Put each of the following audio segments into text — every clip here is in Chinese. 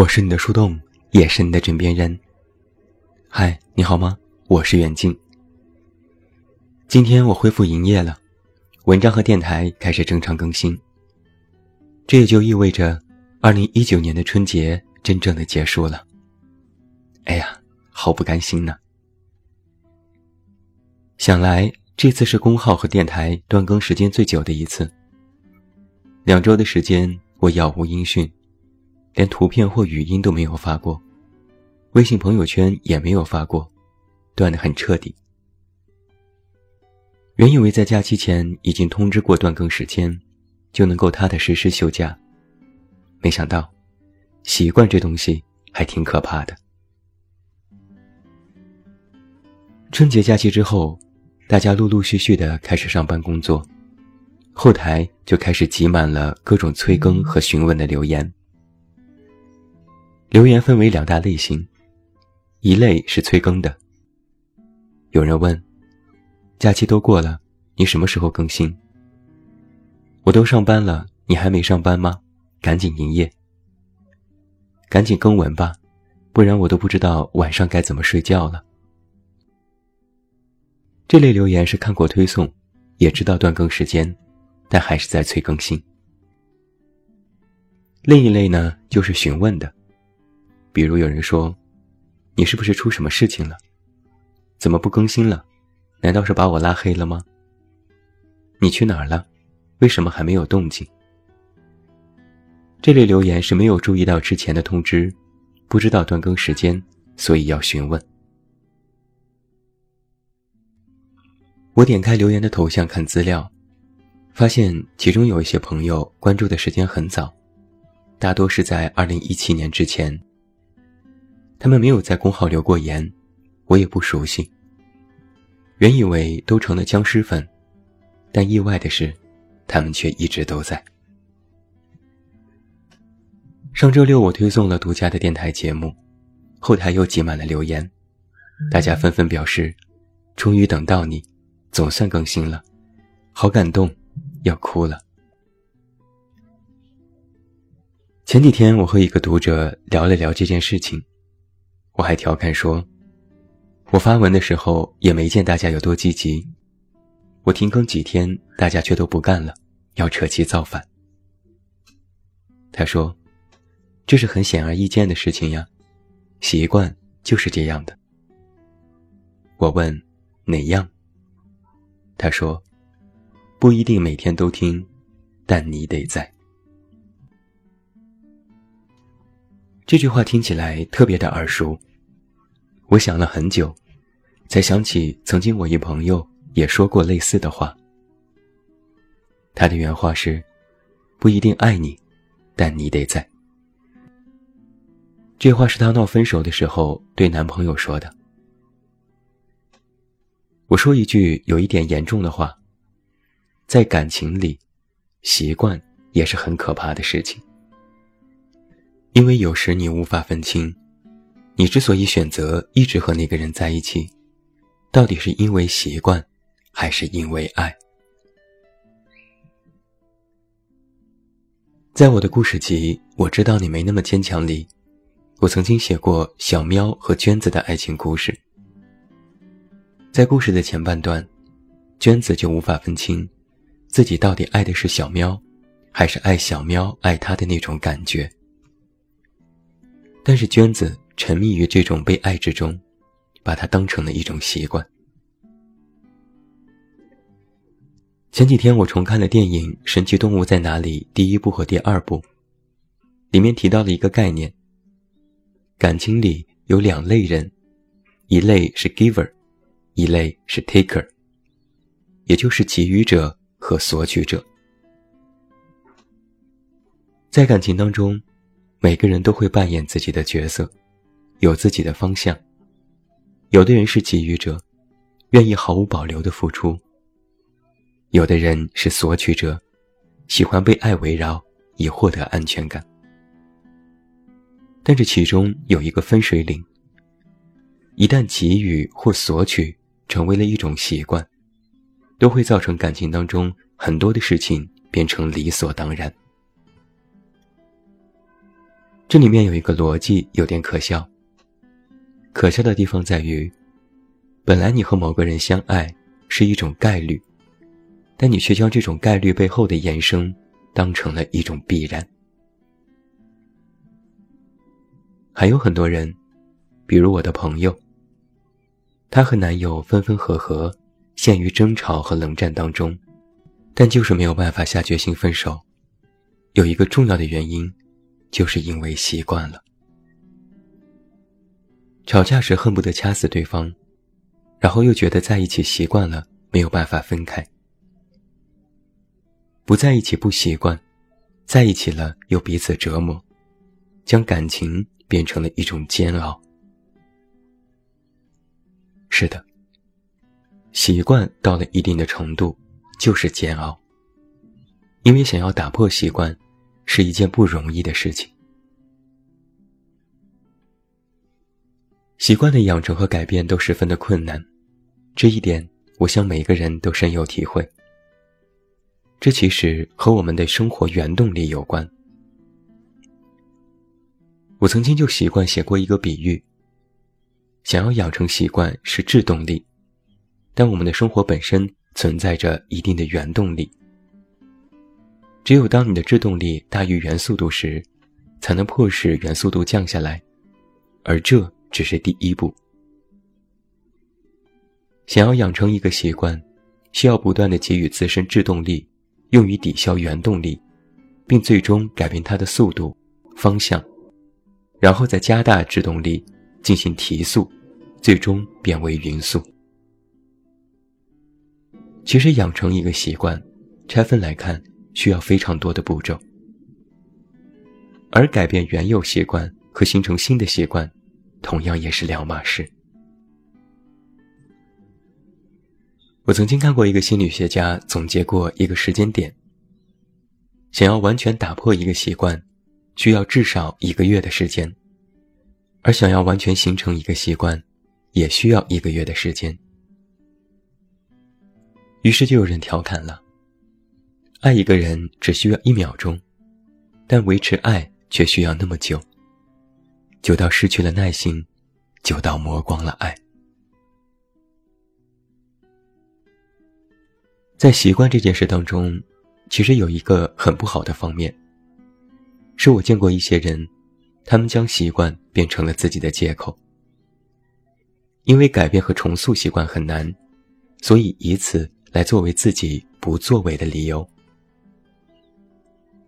我是你的树洞，也是你的枕边人。嗨，你好吗？我是远近。今天我恢复营业了，文章和电台开始正常更新。这也就意味着，二零一九年的春节真正的结束了。哎呀，好不甘心呢！想来这次是公号和电台断更时间最久的一次。两周的时间，我杳无音讯，连图片或语音都没有发过，微信朋友圈也没有发过，断得很彻底。原以为在假期前已经通知过断更时间，就能够踏踏实实休假，没想到，习惯这东西还挺可怕的。春节假期之后，大家陆陆续续的开始上班工作。后台就开始挤满了各种催更和询问的留言。留言分为两大类型，一类是催更的。有人问：“假期都过了，你什么时候更新？”我都上班了，你还没上班吗？赶紧营业，赶紧更文吧，不然我都不知道晚上该怎么睡觉了。这类留言是看过推送，也知道断更时间。但还是在催更新。另一类呢，就是询问的，比如有人说：“你是不是出什么事情了？怎么不更新了？难道是把我拉黑了吗？你去哪儿了？为什么还没有动静？”这类留言是没有注意到之前的通知，不知道断更时间，所以要询问。我点开留言的头像看资料。发现其中有一些朋友关注的时间很早，大多是在二零一七年之前。他们没有在公号留过言，我也不熟悉。原以为都成了僵尸粉，但意外的是，他们却一直都在。上周六我推送了独家的电台节目，后台又挤满了留言，大家纷纷表示：“终于等到你，总算更新了，好感动。”要哭了。前几天我和一个读者聊了聊这件事情，我还调侃说：“我发文的时候也没见大家有多积极，我停更几天，大家却都不干了，要扯旗造反。”他说：“这是很显而易见的事情呀，习惯就是这样的。”我问：“哪样？”他说。不一定每天都听，但你得在。这句话听起来特别的耳熟，我想了很久，才想起曾经我一朋友也说过类似的话。他的原话是：“不一定爱你，但你得在。”这话是他闹分手的时候对男朋友说的。我说一句有一点严重的话。在感情里，习惯也是很可怕的事情。因为有时你无法分清，你之所以选择一直和那个人在一起，到底是因为习惯，还是因为爱？在我的故事集《我知道你没那么坚强》里，我曾经写过小喵和娟子的爱情故事。在故事的前半段，娟子就无法分清。自己到底爱的是小喵，还是爱小喵爱他的那种感觉？但是娟子沉迷于这种被爱之中，把它当成了一种习惯。前几天我重看了电影《神奇动物在哪里》第一部和第二部，里面提到了一个概念：感情里有两类人，一类是 giver，一类是 taker，也就是给予者。和索取者，在感情当中，每个人都会扮演自己的角色，有自己的方向。有的人是给予者，愿意毫无保留的付出；有的人是索取者，喜欢被爱围绕，以获得安全感。但这其中有一个分水岭：一旦给予或索取成为了一种习惯。都会造成感情当中很多的事情变成理所当然。这里面有一个逻辑有点可笑。可笑的地方在于，本来你和某个人相爱是一种概率，但你却将这种概率背后的延伸当成了一种必然。还有很多人，比如我的朋友，她和男友分分合合，陷于争吵和冷战当中，但就是没有办法下决心分手。有一个重要的原因，就是因为习惯了。吵架时恨不得掐死对方，然后又觉得在一起习惯了，没有办法分开。不在一起不习惯，在一起了又彼此折磨，将感情变成了一种煎熬。是的，习惯到了一定的程度，就是煎熬。因为想要打破习惯，是一件不容易的事情。习惯的养成和改变都十分的困难，这一点我想每个人都深有体会。这其实和我们的生活原动力有关。我曾经就习惯写过一个比喻：想要养成习惯是制动力，但我们的生活本身存在着一定的原动力。只有当你的制动力大于原速度时，才能迫使原速度降下来，而这只是第一步。想要养成一个习惯，需要不断的给予自身制动力，用于抵消原动力，并最终改变它的速度、方向，然后再加大制动力进行提速，最终变为匀速。其实养成一个习惯，拆分来看。需要非常多的步骤，而改变原有习惯和形成新的习惯，同样也是两码事。我曾经看过一个心理学家总结过一个时间点：想要完全打破一个习惯，需要至少一个月的时间；而想要完全形成一个习惯，也需要一个月的时间。于是就有人调侃了。爱一个人只需要一秒钟，但维持爱却需要那么久，久到失去了耐心，久到磨光了爱。在习惯这件事当中，其实有一个很不好的方面，是我见过一些人，他们将习惯变成了自己的借口，因为改变和重塑习惯很难，所以以此来作为自己不作为的理由。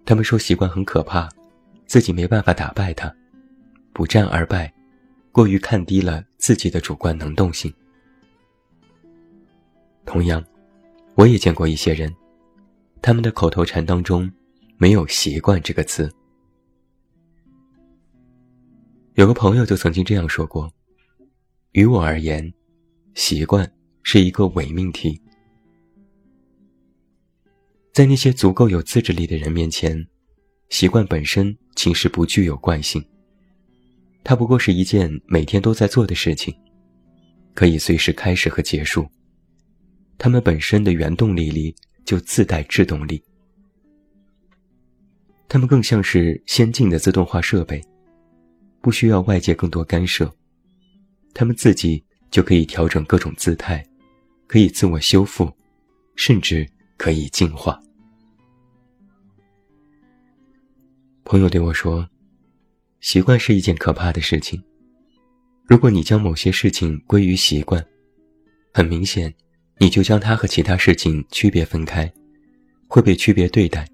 他们说习惯很可怕，自己没办法打败它，不战而败，过于看低了自己的主观能动性。同样，我也见过一些人，他们的口头禅当中没有“习惯”这个词。有个朋友就曾经这样说过：“于我而言，习惯是一个伪命题。”在那些足够有自制力的人面前，习惯本身其实不具有惯性。它不过是一件每天都在做的事情，可以随时开始和结束。它们本身的原动力里就自带制动力。它们更像是先进的自动化设备，不需要外界更多干涉，它们自己就可以调整各种姿态，可以自我修复，甚至。可以净化。朋友对我说：“习惯是一件可怕的事情。如果你将某些事情归于习惯，很明显，你就将它和其他事情区别分开，会被区别对待。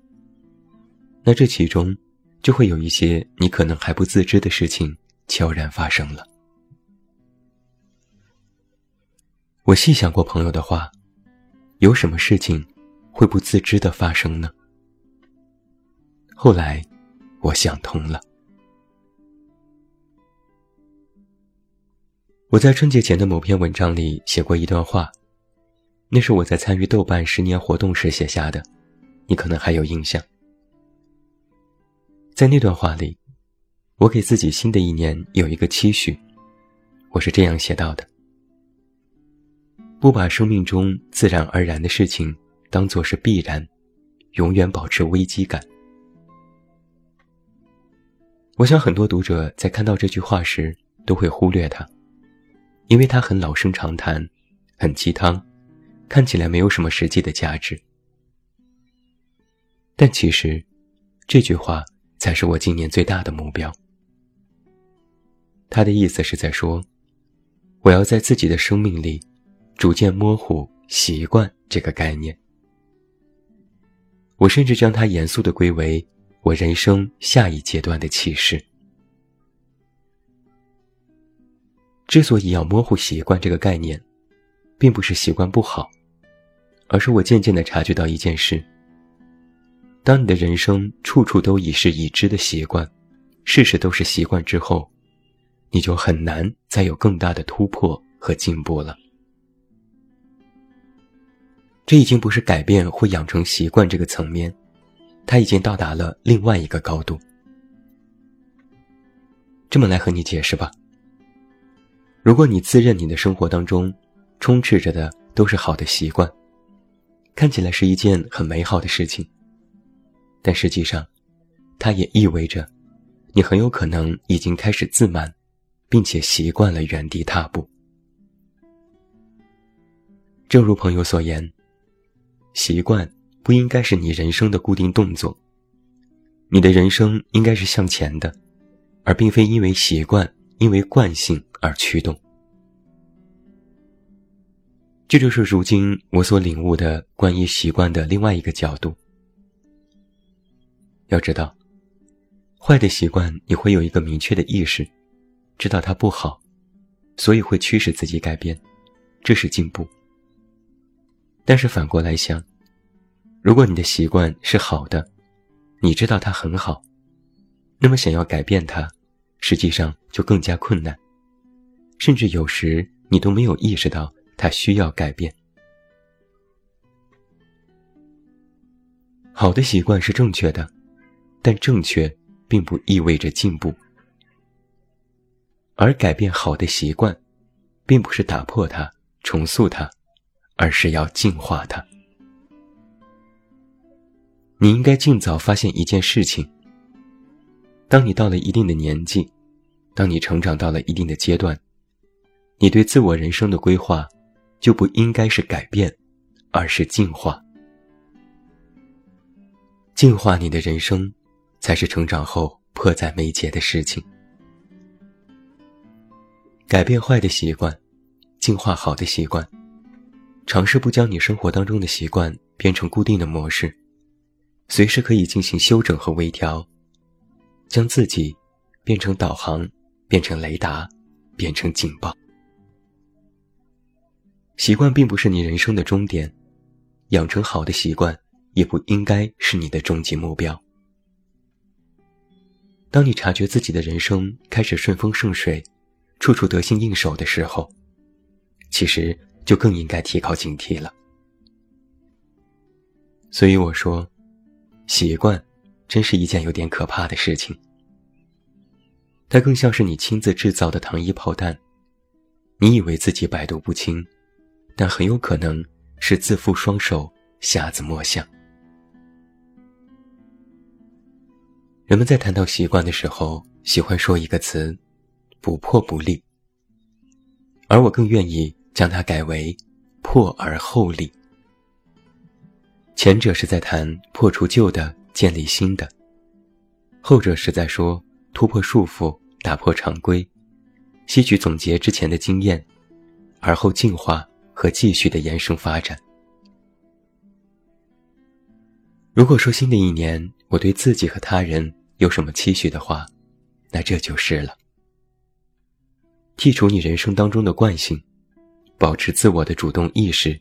那这其中就会有一些你可能还不自知的事情悄然发生了。”我细想过朋友的话，有什么事情？会不自知的发生呢？后来，我想通了。我在春节前的某篇文章里写过一段话，那是我在参与豆瓣十年活动时写下的，你可能还有印象。在那段话里，我给自己新的一年有一个期许，我是这样写到的：不把生命中自然而然的事情。当做是必然，永远保持危机感。我想很多读者在看到这句话时都会忽略它，因为它很老生常谈，很鸡汤，看起来没有什么实际的价值。但其实，这句话才是我今年最大的目标。他的意思是在说，我要在自己的生命里，逐渐模糊“习惯”这个概念。我甚至将它严肃地归为我人生下一阶段的启示。之所以要模糊“习惯”这个概念，并不是习惯不好，而是我渐渐地察觉到一件事：当你的人生处处都已是已知的习惯，事事都是习惯之后。你就很难再有更大的突破和进步了。这已经不是改变或养成习惯这个层面，它已经到达了另外一个高度。这么来和你解释吧。如果你自认你的生活当中充斥着的都是好的习惯，看起来是一件很美好的事情，但实际上，它也意味着你很有可能已经开始自满。并且习惯了原地踏步。正如朋友所言，习惯不应该是你人生的固定动作。你的人生应该是向前的，而并非因为习惯、因为惯性而驱动。这就是如今我所领悟的关于习惯的另外一个角度。要知道，坏的习惯你会有一个明确的意识。知道它不好，所以会驱使自己改变，这是进步。但是反过来想，如果你的习惯是好的，你知道它很好，那么想要改变它，实际上就更加困难，甚至有时你都没有意识到它需要改变。好的习惯是正确的，但正确并不意味着进步。而改变好的习惯，并不是打破它、重塑它，而是要净化它。你应该尽早发现一件事情：当你到了一定的年纪，当你成长到了一定的阶段，你对自我人生的规划，就不应该是改变，而是净化。净化你的人生，才是成长后迫在眉睫的事情。改变坏的习惯，净化好的习惯，尝试不将你生活当中的习惯变成固定的模式，随时可以进行修整和微调，将自己变成导航，变成雷达，变成警报。习惯并不是你人生的终点，养成好的习惯也不应该是你的终极目标。当你察觉自己的人生开始顺风顺水。处处得心应手的时候，其实就更应该提高警惕了。所以我说，习惯真是一件有点可怕的事情。它更像是你亲自制造的糖衣炮弹，你以为自己百毒不侵，但很有可能是自负双手，瞎子摸象。人们在谈到习惯的时候，喜欢说一个词。不破不立，而我更愿意将它改为破而后立。前者是在谈破除旧的，建立新的；后者是在说突破束缚，打破常规，吸取总结之前的经验，而后进化和继续的延伸发展。如果说新的一年我对自己和他人有什么期许的话，那这就是了。剔除你人生当中的惯性，保持自我的主动意识，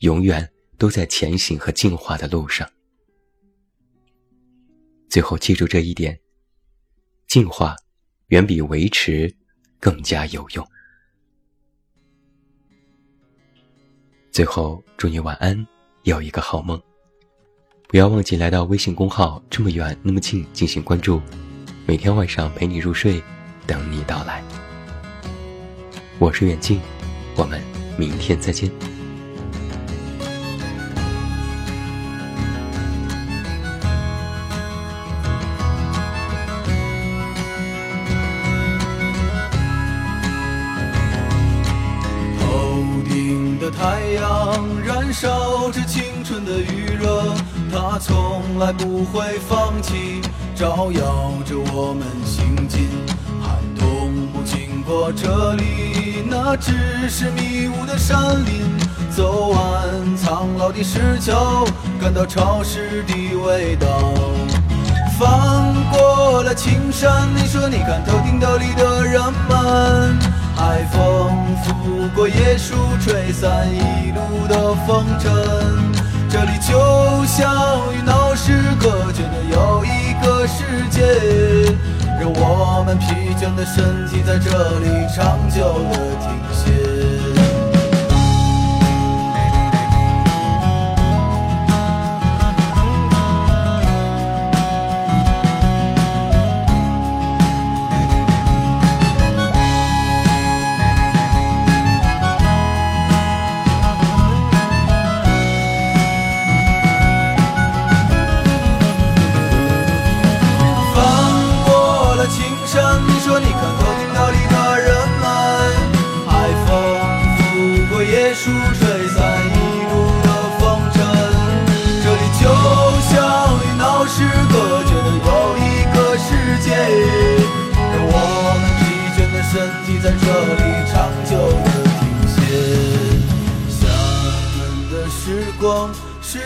永远都在前行和进化的路上。最后记住这一点：进化远比维持更加有用。最后祝你晚安，有一个好梦。不要忘记来到微信公号“这么远那么近”进行关注，每天晚上陪你入睡，等你到来。我是远近，我们明天再见。只是迷雾的山林。走完苍老的石桥，感到潮湿的味道。翻过了青山，你说你看头顶斗笠的人们，海风拂过椰树，吹散一路的风尘。这里就像与闹市隔绝的又一个世界，让我们疲倦的身体在这里长久的停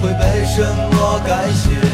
会被什么改写。